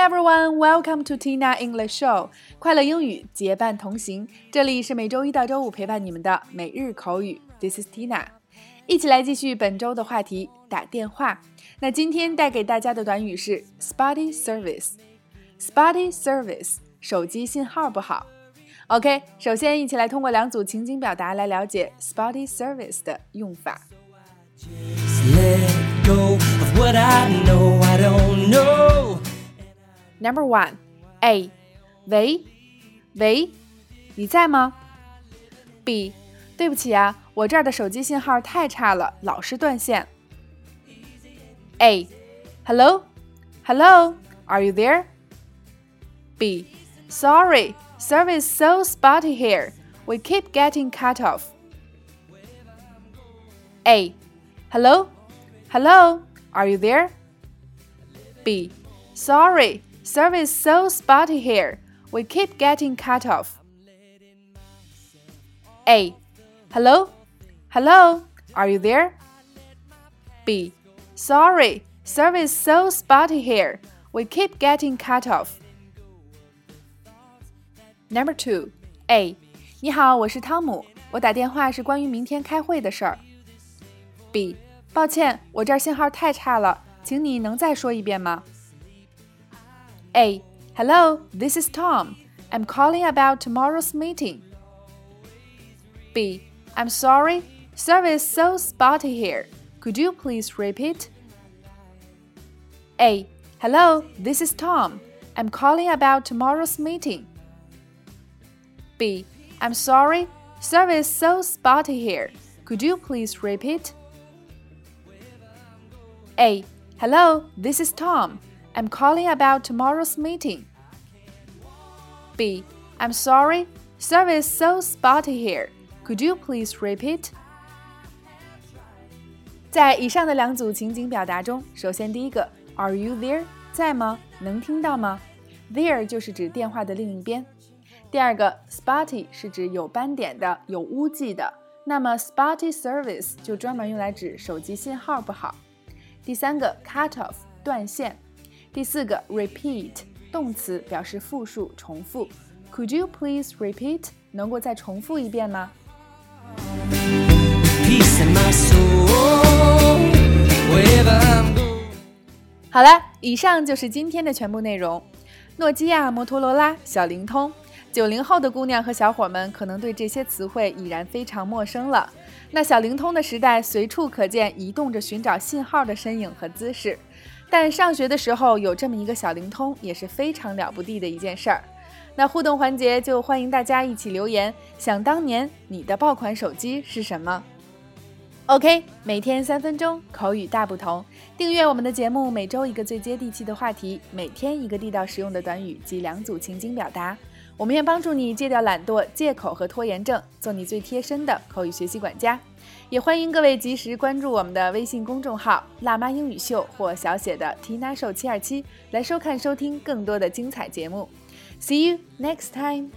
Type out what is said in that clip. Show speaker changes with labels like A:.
A: everyone, welcome to Tina English Show。快乐英语结伴同行，这里是每周一到周五陪伴你们的每日口语。This is Tina，一起来继续本周的话题——打电话。那今天带给大家的短语是 spotty service。spotty service，手机信号不好。OK，首先一起来通过两组情景表达来了解 spotty service 的用法。Number one, A，喂，喂，你在吗？B，对不起啊，我这儿的手机信号太差了，老是断线。A, hello, hello, are you there? B, sorry, service so spotty here. We keep getting cut off. A, hello, hello, are you there? B, sorry, service so spotty here. We keep getting cut off. A, hello, hello, are you there? B, Sorry, service so spotty here. We keep getting cut off. Number two, A. 你好，我是汤姆，我打电话是关于明天开会的事儿。B. 抱歉，我这儿信号太差了，请你能再说一遍吗 ？A. Hello, this is Tom. I'm calling about tomorrow's meeting. B. I'm sorry, service so spotty here. Could you please repeat? A. Hello, this is Tom. I'm calling about tomorrow's meeting. B. I'm sorry, service is so spotty here. Could you please repeat? A. Hello, this is Tom. I'm calling about tomorrow's meeting. B. I'm sorry, service so spotty here. Could you please repeat? 在以上的两组情景表达中，首先第一个 Are you there？在吗？能听到吗？There 就是指电话的另一边。第二个 spotty 是指有斑点的、有污迹的，那么 spotty service 就专门用来指手机信号不好。第三个 cut off 断线。 第四个 repeat 动词表示复数、重复。Could you please repeat？能够再重复一遍吗？好了，以上就是今天的全部内容。诺基亚、摩托罗拉、小灵通，九零后的姑娘和小伙们可能对这些词汇已然非常陌生了。那小灵通的时代，随处可见移动着寻找信号的身影和姿势。但上学的时候有这么一个小灵通，也是非常了不地的一件事儿。那互动环节就欢迎大家一起留言，想当年你的爆款手机是什么？OK，每天三分钟，口语大不同。订阅我们的节目，每周一个最接地气的话题，每天一个地道实用的短语及两组情景表达。我们愿帮助你戒掉懒惰、借口和拖延症，做你最贴身的口语学习管家。也欢迎各位及时关注我们的微信公众号“辣妈英语秀”或小写的 “Tina Show 七二七”，来收看收听更多的精彩节目。See you next time.